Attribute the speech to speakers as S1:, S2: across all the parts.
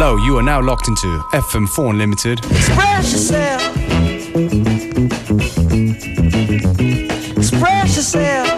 S1: Hello, you are now locked into FM4 Unlimited.
S2: Express yourself. Express yourself.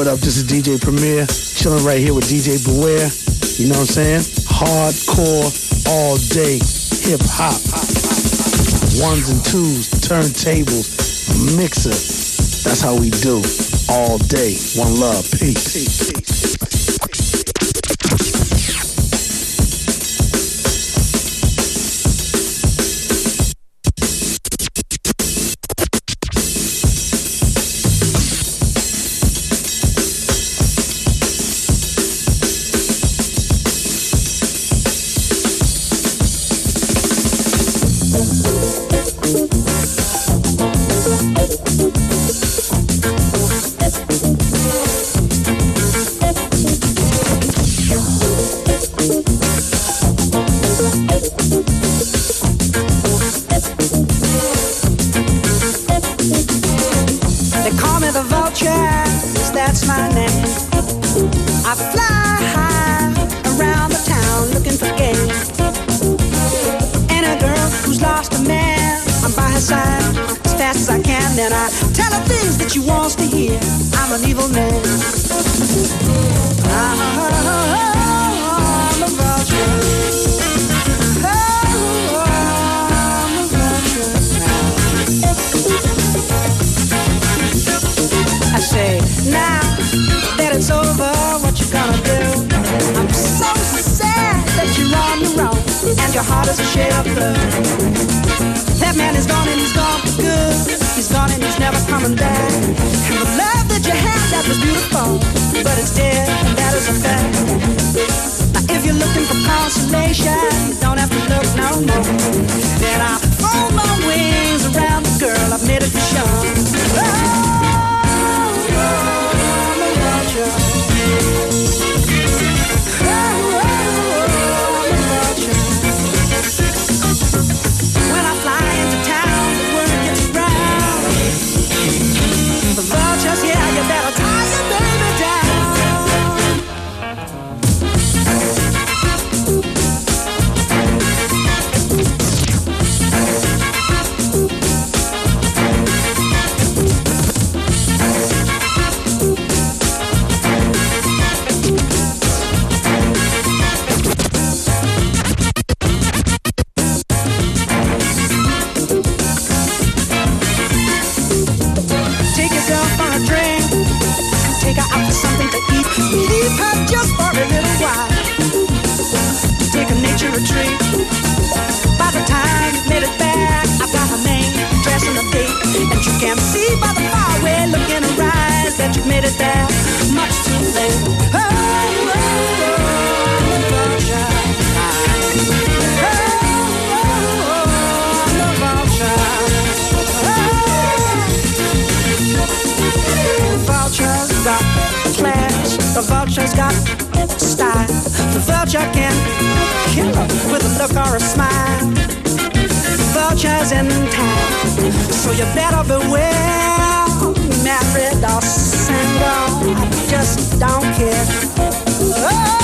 S2: What up? This is DJ Premier, chilling right here with DJ Beware. You know what I'm saying? Hardcore, all day, hip hop. Ones and twos, turntables, mixer. That's how we do. All day. One love. Peace. That man is gone and he's gone for good. He's gone and he's never coming back. And the love that you had that was beautiful, but it's dead and that is a fact. Now if you're looking for consolation, you don't have to look no more. Then I fold my wings around the girl I've made it
S3: for sure. She's got style, the vulture can kill her with a look or a smile. Vultures in town, so you better beware. Married or single, I just don't care. Oh.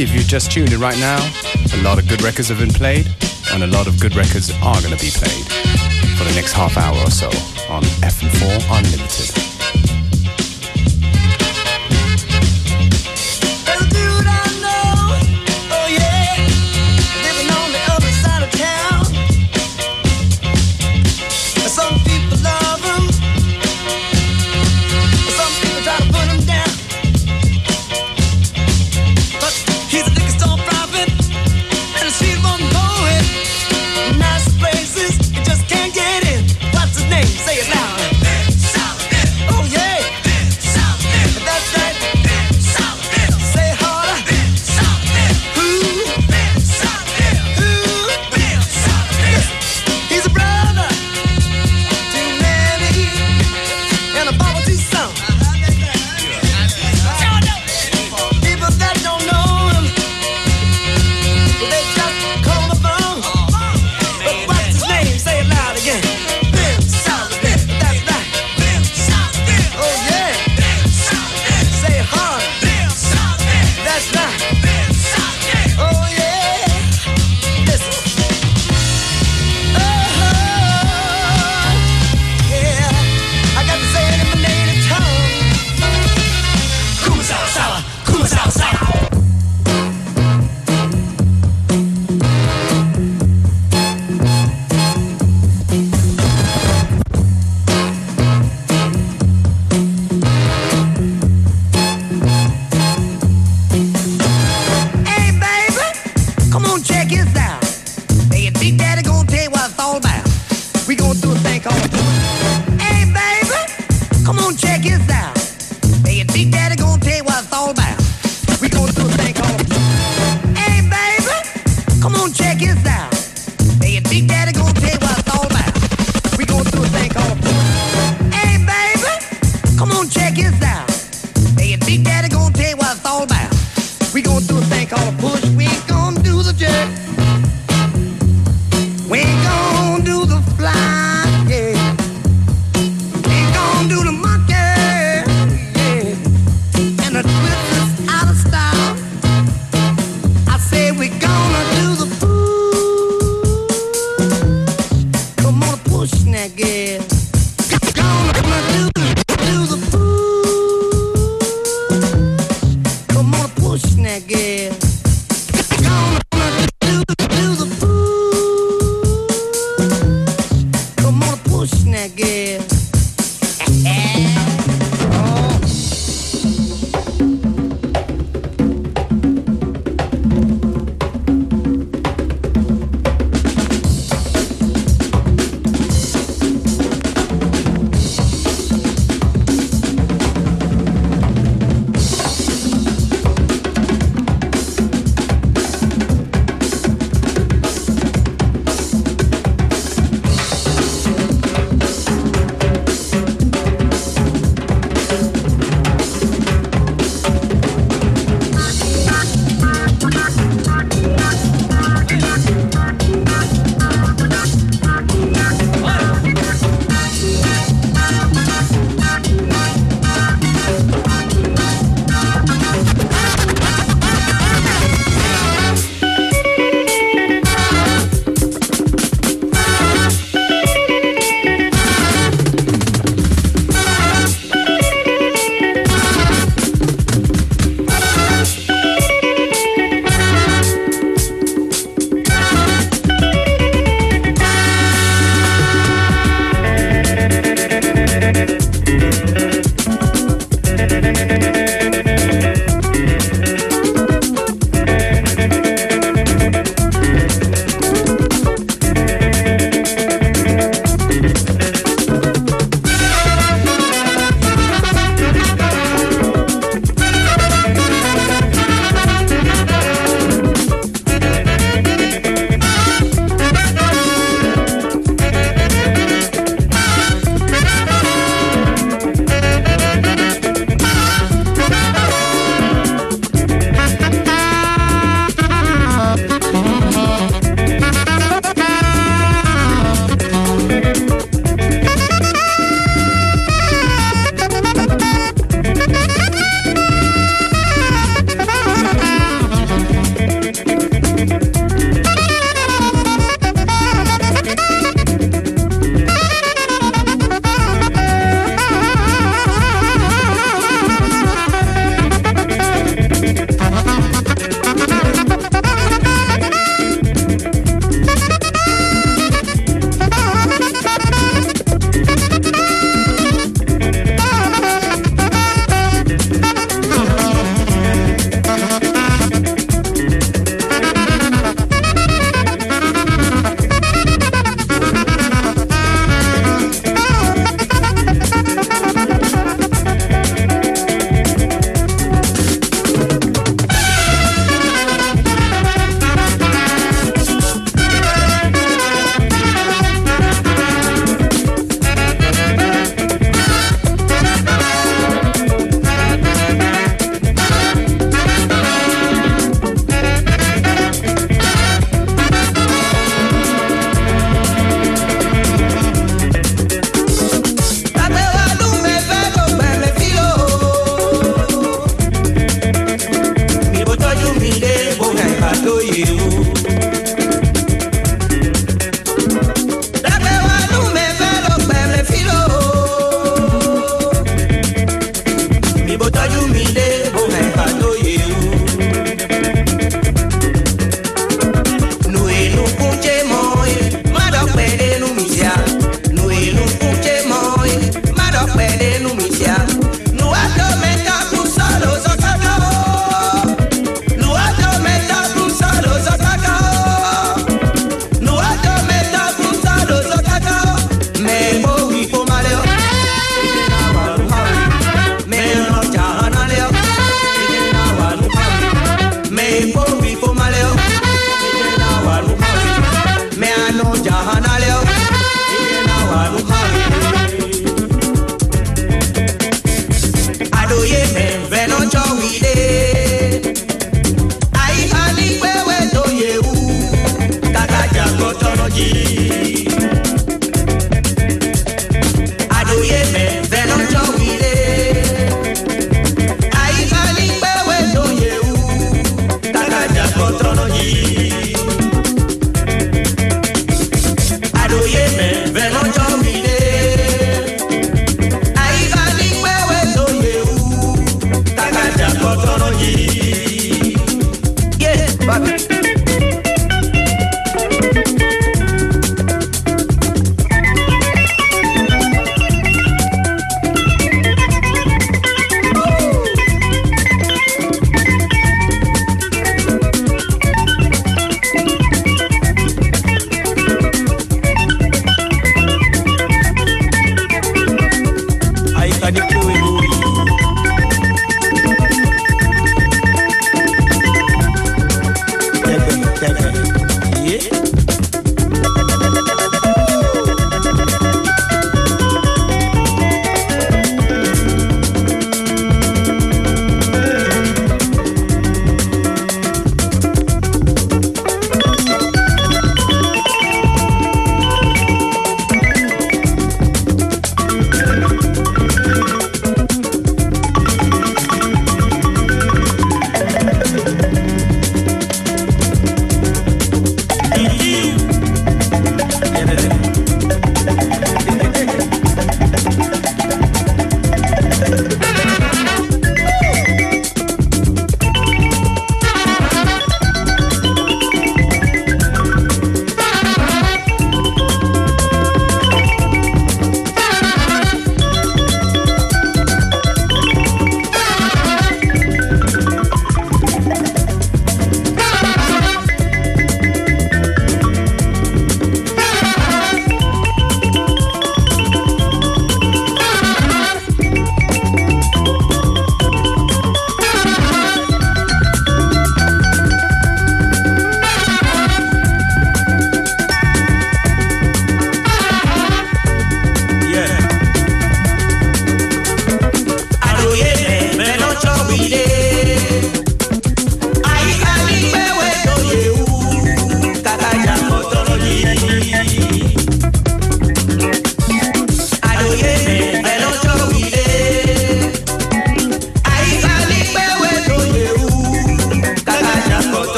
S2: If you've just tuned in right now, a lot of good records have been played, and a lot of good records are going to be played for the next half hour or so on FM4 Unlimited.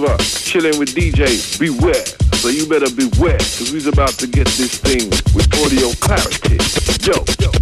S4: Silva, chilling with DJ Beware. So you better beware, cause we's about to get this thing with audio clarity. Yo, yo.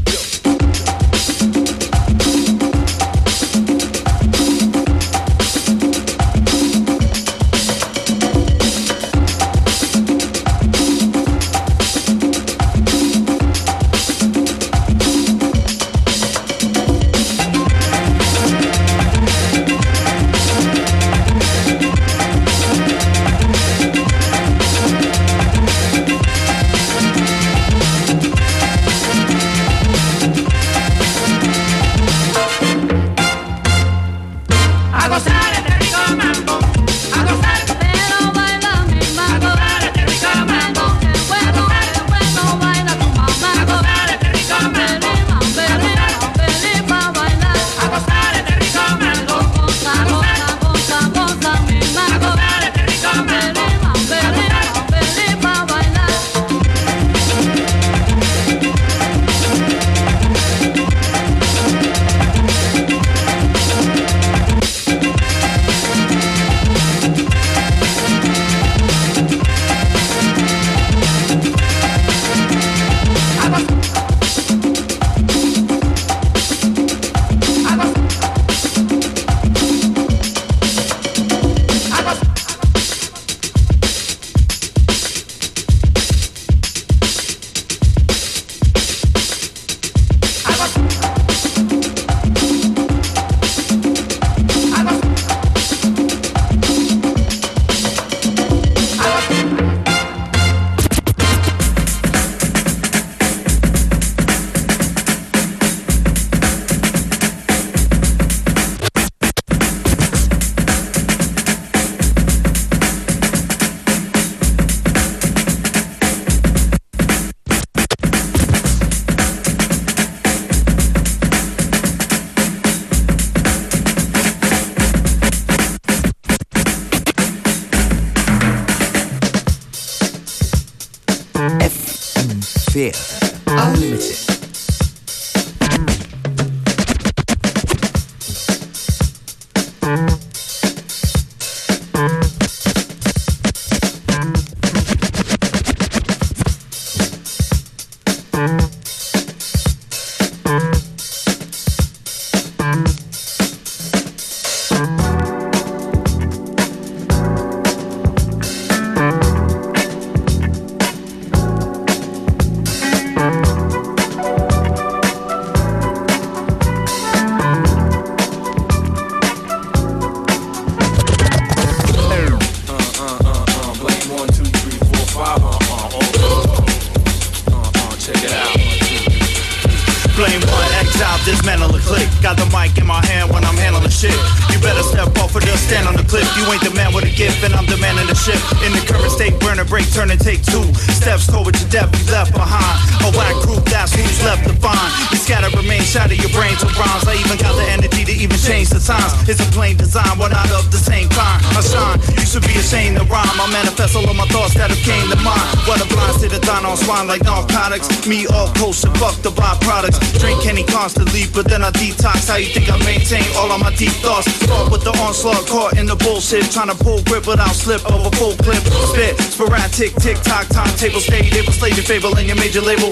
S4: You ain't the man a gift, and I'm demanding the ship. In the current state, burn a break, turn and take two steps forward to death, we left behind. A whack group, that's who's left to find. You scatter, remain, shatter your brains with rhymes. I even got the energy to even change the times. It's a plain design, we're not of the same kind. I shine, you should be ashamed to rhyme. I manifest all of my thoughts that have came to mind. What a blind state of dine on swine like narcotics. Me all kosher, fuck the byproducts. Drink any constantly, but then I detox. How you think I maintain all of my deep thoughts? Caught with the onslaught, caught in the bullshit. Trying to pull grip without slip over full clip. Spit, sporadic, tick tock, timetable stay. They will slay your fable and your major label.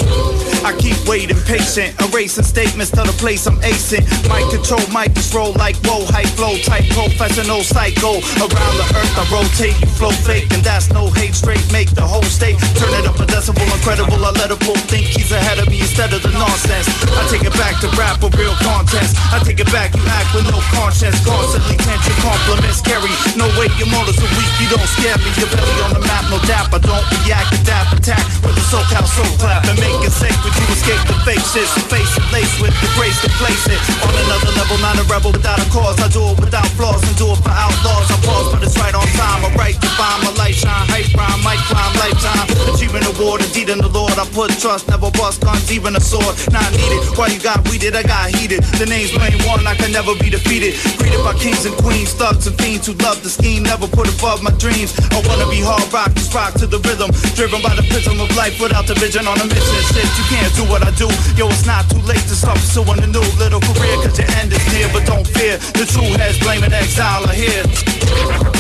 S4: I keep waiting, patient, erasing statements to the place I'm acing. Mic control, mic control like whoa, hype flow, type professional psycho. Around the earth I rotate, you flow fake, and that's no hate. Straight make the whole state turn it up a decibel, incredible. I let a fool think he's ahead of me instead of the nonsense. I take it back to rap with real contest. I take it back, you act with no conscience. Constantly can't compliments carry. No way your motives are weak, you don't scare me. Your belly on the map, no dap. I don't react, adapt, attack with the SoCal soul clap and make it safe. But you escape the so face it, lace with the grace to place it. On another level, not a rebel without a cause. I do it without flaws and do it for outlaws. I pause, but it's right on time. I write to find my light shine, hype rhyme, mic climb, lifetime. Achieving award, indeed in the Lord. I put trust, never bust guns, even a sword. Not needed. Why you got weeded? I got heated. The name's Blame One, I can never be defeated. Greeted by kings and queens, thugs and fiends who love the scheme, never put above my dreams. I wanna be hard rock, just rock to the rhythm. Driven by the prism of life without the vision on a mission. Shit, you can't do what I do. Yo, it's not too late to start pursuing a new little career, cause your end is near, but don't fear. The true heads blaming exile are here.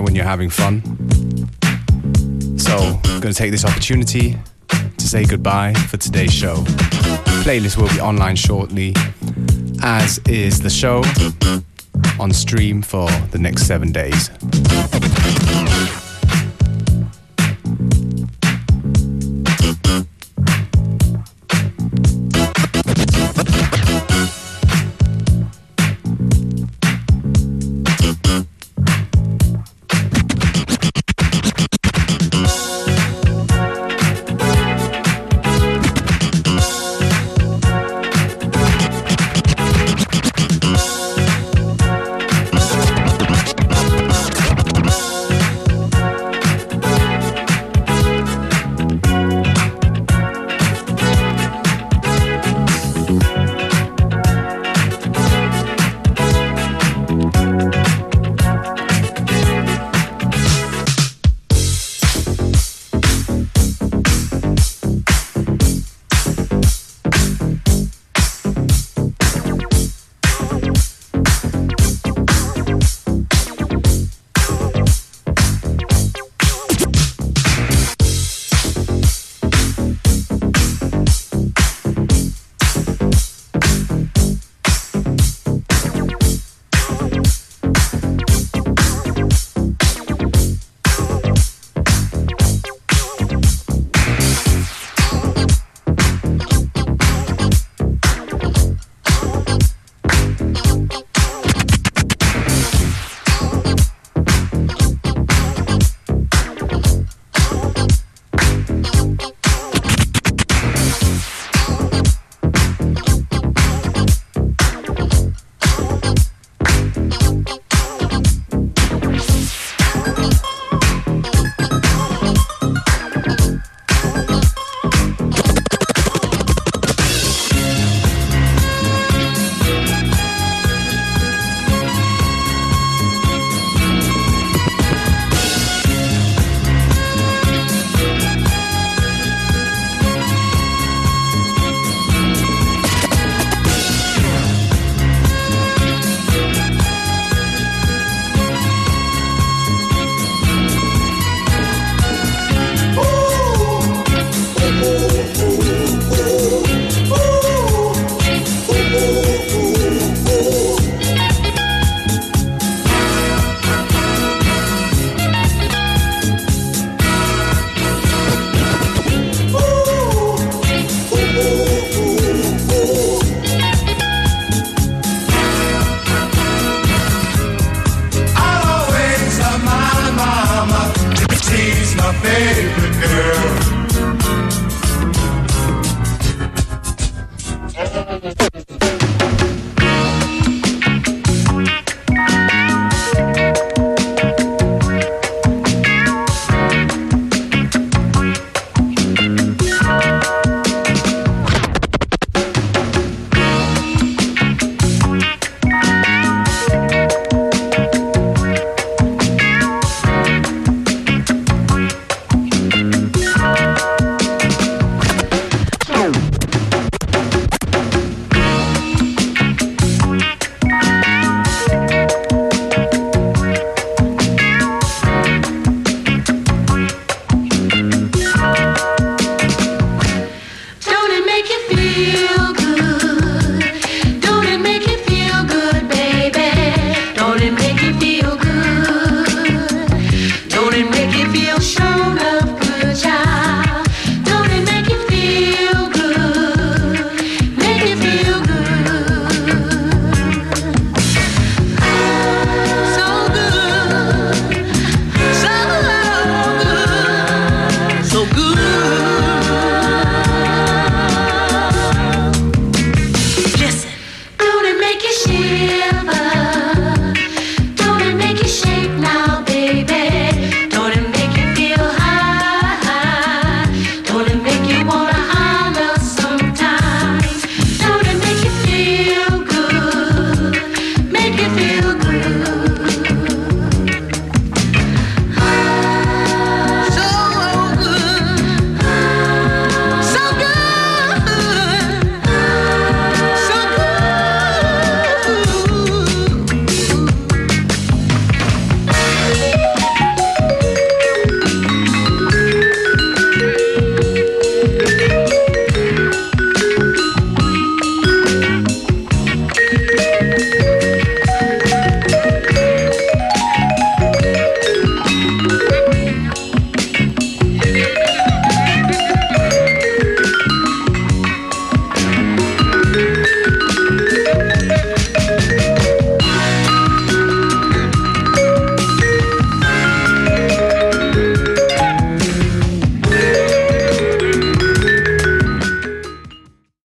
S2: When you're having fun. So, I'm going to take this opportunity to say goodbye for today's show. Playlist will be online shortly.
S1: as is the show on stream for the next seven days.